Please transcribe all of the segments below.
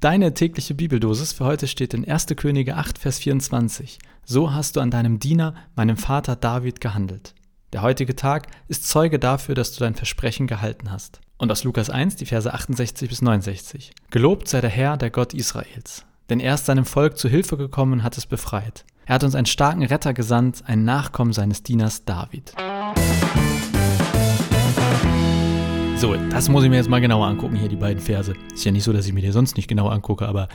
Deine tägliche Bibeldosis für heute steht in 1. Könige 8, Vers 24. So hast du an deinem Diener, meinem Vater David, gehandelt. Der heutige Tag ist Zeuge dafür, dass du dein Versprechen gehalten hast. Und aus Lukas 1, die Verse 68 bis 69. Gelobt sei der Herr, der Gott Israels. Denn er ist seinem Volk zu Hilfe gekommen und hat es befreit. Er hat uns einen starken Retter gesandt, einen Nachkommen seines Dieners David. So, das muss ich mir jetzt mal genauer angucken, hier die beiden Verse. Ist ja nicht so, dass ich mir die sonst nicht genau angucke, aber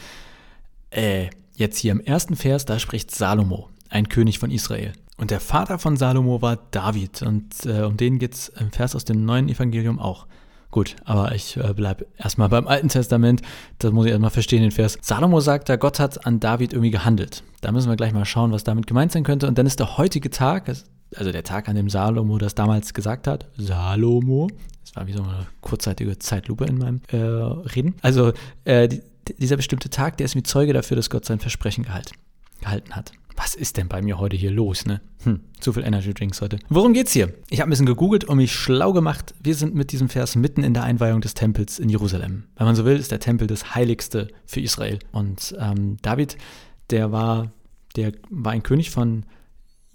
äh, jetzt hier im ersten Vers, da spricht Salomo, ein König von Israel. Und der Vater von Salomo war David und äh, um den geht es im Vers aus dem neuen Evangelium auch. Gut, aber ich äh, bleibe erstmal beim Alten Testament. Das muss ich erstmal verstehen, den Vers. Salomo sagt da, Gott hat an David irgendwie gehandelt. Da müssen wir gleich mal schauen, was damit gemeint sein könnte. Und dann ist der heutige Tag, also der Tag, an dem Salomo das damals gesagt hat. Salomo, das war wie so eine kurzzeitige Zeitlupe in meinem äh, Reden. Also äh, die, dieser bestimmte Tag, der ist mir Zeuge dafür, dass Gott sein Versprechen gehalt, gehalten hat. Was ist denn bei mir heute hier los, ne? Hm, zu viel Energy Drinks heute. Worum geht's hier? Ich habe ein bisschen gegoogelt und mich schlau gemacht. Wir sind mit diesem Vers mitten in der Einweihung des Tempels in Jerusalem. Wenn man so will, ist der Tempel das Heiligste für Israel. Und ähm, David, der war, der war ein König von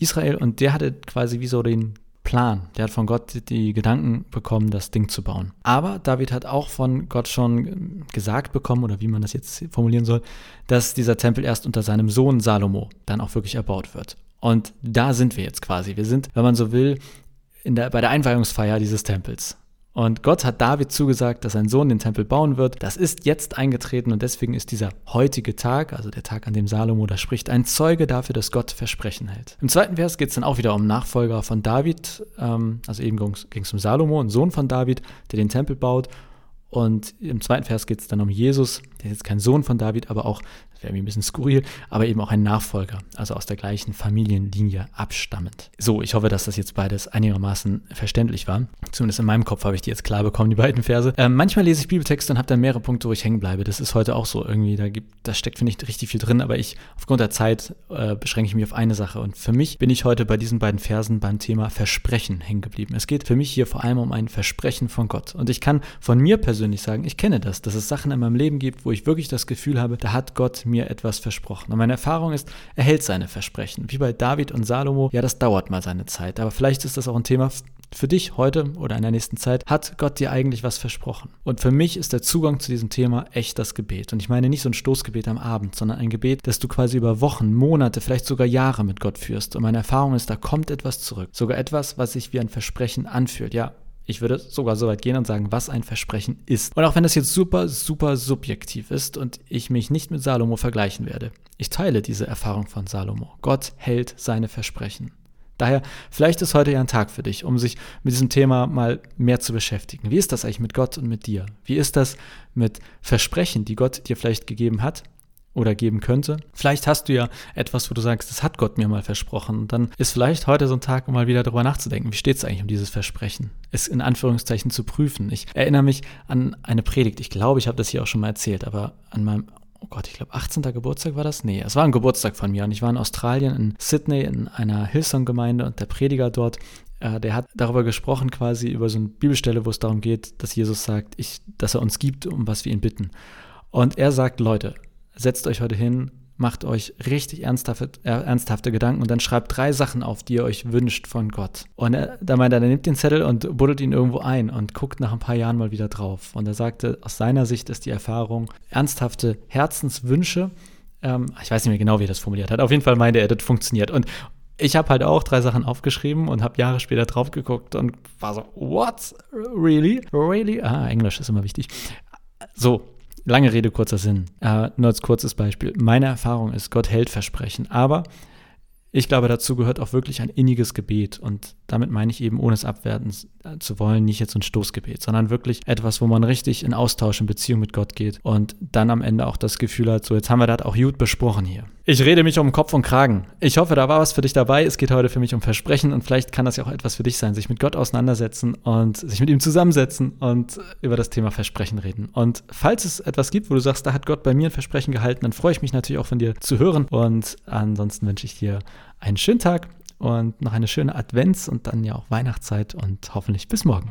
Israel und der hatte quasi wie so den Plan. Der hat von Gott die Gedanken bekommen, das Ding zu bauen. Aber David hat auch von Gott schon gesagt bekommen, oder wie man das jetzt formulieren soll, dass dieser Tempel erst unter seinem Sohn Salomo dann auch wirklich erbaut wird. Und da sind wir jetzt quasi. Wir sind, wenn man so will, der, bei der Einweihungsfeier dieses Tempels. Und Gott hat David zugesagt, dass sein Sohn den Tempel bauen wird. Das ist jetzt eingetreten und deswegen ist dieser heutige Tag, also der Tag, an dem Salomo da spricht, ein Zeuge dafür, dass Gott Versprechen hält. Im zweiten Vers geht es dann auch wieder um Nachfolger von David, ähm, also eben ging es um Salomo, ein Sohn von David, der den Tempel baut. Und im zweiten Vers geht es dann um Jesus, der ist jetzt kein Sohn von David, aber auch wäre mir ein bisschen skurril, aber eben auch ein Nachfolger, also aus der gleichen Familienlinie abstammend. So, ich hoffe, dass das jetzt beides einigermaßen verständlich war. Zumindest in meinem Kopf habe ich die jetzt klar bekommen, die beiden Verse. Ähm, manchmal lese ich Bibeltexte und habe dann mehrere Punkte, wo ich hängen bleibe. Das ist heute auch so irgendwie. Da, gibt, da steckt, finde ich, richtig viel drin, aber ich, aufgrund der Zeit, äh, beschränke ich mich auf eine Sache. Und für mich bin ich heute bei diesen beiden Versen beim Thema Versprechen hängen geblieben. Es geht für mich hier vor allem um ein Versprechen von Gott. Und ich kann von mir persönlich sagen, ich kenne das, dass es Sachen in meinem Leben gibt, wo ich wirklich das Gefühl habe, da hat Gott mir etwas versprochen. Und meine Erfahrung ist, er hält seine Versprechen. Wie bei David und Salomo, ja, das dauert mal seine Zeit. Aber vielleicht ist das auch ein Thema für dich heute oder in der nächsten Zeit. Hat Gott dir eigentlich was versprochen? Und für mich ist der Zugang zu diesem Thema echt das Gebet. Und ich meine nicht so ein Stoßgebet am Abend, sondern ein Gebet, das du quasi über Wochen, Monate, vielleicht sogar Jahre mit Gott führst. Und meine Erfahrung ist, da kommt etwas zurück. Sogar etwas, was sich wie ein Versprechen anfühlt. Ja, ich würde sogar so weit gehen und sagen, was ein Versprechen ist. Und auch wenn das jetzt super, super subjektiv ist und ich mich nicht mit Salomo vergleichen werde, ich teile diese Erfahrung von Salomo. Gott hält seine Versprechen. Daher, vielleicht ist heute ja ein Tag für dich, um sich mit diesem Thema mal mehr zu beschäftigen. Wie ist das eigentlich mit Gott und mit dir? Wie ist das mit Versprechen, die Gott dir vielleicht gegeben hat, oder geben könnte. Vielleicht hast du ja etwas, wo du sagst, das hat Gott mir mal versprochen. Und dann ist vielleicht heute so ein Tag, um mal wieder darüber nachzudenken, wie steht es eigentlich um dieses Versprechen? Es in Anführungszeichen zu prüfen. Ich erinnere mich an eine Predigt. Ich glaube, ich habe das hier auch schon mal erzählt, aber an meinem oh Gott, ich glaube 18. Geburtstag war das? Nee, es war ein Geburtstag von mir und ich war in Australien, in Sydney, in einer Hillsong-Gemeinde und der Prediger dort, äh, der hat darüber gesprochen, quasi über so eine Bibelstelle, wo es darum geht, dass Jesus sagt, ich, dass er uns gibt, um was wir ihn bitten. Und er sagt, Leute, setzt euch heute hin, macht euch richtig ernsthafte, äh, ernsthafte Gedanken und dann schreibt drei Sachen auf, die ihr euch wünscht von Gott. Und er, da meint er, er nimmt den Zettel und buddelt ihn irgendwo ein und guckt nach ein paar Jahren mal wieder drauf. Und er sagte, aus seiner Sicht ist die Erfahrung, ernsthafte Herzenswünsche, ähm, ich weiß nicht mehr genau, wie er das formuliert hat, auf jeden Fall meinte er, das funktioniert. Und ich habe halt auch drei Sachen aufgeschrieben und habe Jahre später drauf geguckt und war so, what? Really? Really? Ah, Englisch ist immer wichtig. So, Lange Rede, kurzer Sinn. Äh, nur als kurzes Beispiel. Meine Erfahrung ist, Gott hält Versprechen. Aber ich glaube, dazu gehört auch wirklich ein inniges Gebet. Und damit meine ich eben, ohne es abwerten zu wollen, nicht jetzt ein Stoßgebet, sondern wirklich etwas, wo man richtig in Austausch, in Beziehung mit Gott geht und dann am Ende auch das Gefühl hat, so jetzt haben wir das auch gut besprochen hier. Ich rede mich um Kopf und Kragen. Ich hoffe, da war was für dich dabei. Es geht heute für mich um Versprechen und vielleicht kann das ja auch etwas für dich sein, sich mit Gott auseinandersetzen und sich mit ihm zusammensetzen und über das Thema Versprechen reden. Und falls es etwas gibt, wo du sagst, da hat Gott bei mir ein Versprechen gehalten, dann freue ich mich natürlich auch von dir zu hören. Und ansonsten wünsche ich dir einen schönen Tag und noch eine schöne Advents- und dann ja auch Weihnachtszeit und hoffentlich bis morgen.